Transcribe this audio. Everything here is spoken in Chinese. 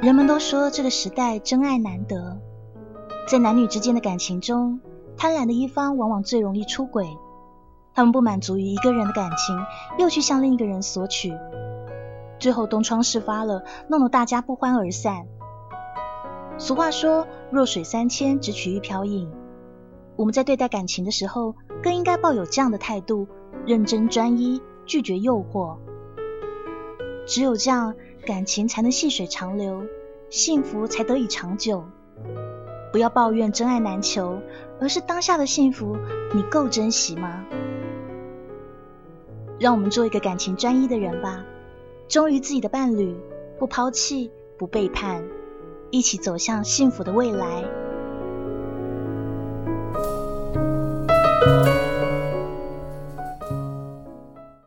人们都说这个时代真爱难得，在男女之间的感情中，贪婪的一方往往最容易出轨。他们不满足于一个人的感情，又去向另一个人索取，最后东窗事发了，弄得大家不欢而散。俗话说：“弱水三千，只取一瓢饮。”我们在对待感情的时候，更应该抱有这样的态度：认真专一，拒绝诱惑。只有这样，感情才能细水长流，幸福才得以长久。不要抱怨真爱难求，而是当下的幸福，你够珍惜吗？让我们做一个感情专一的人吧，忠于自己的伴侣，不抛弃，不背叛，一起走向幸福的未来。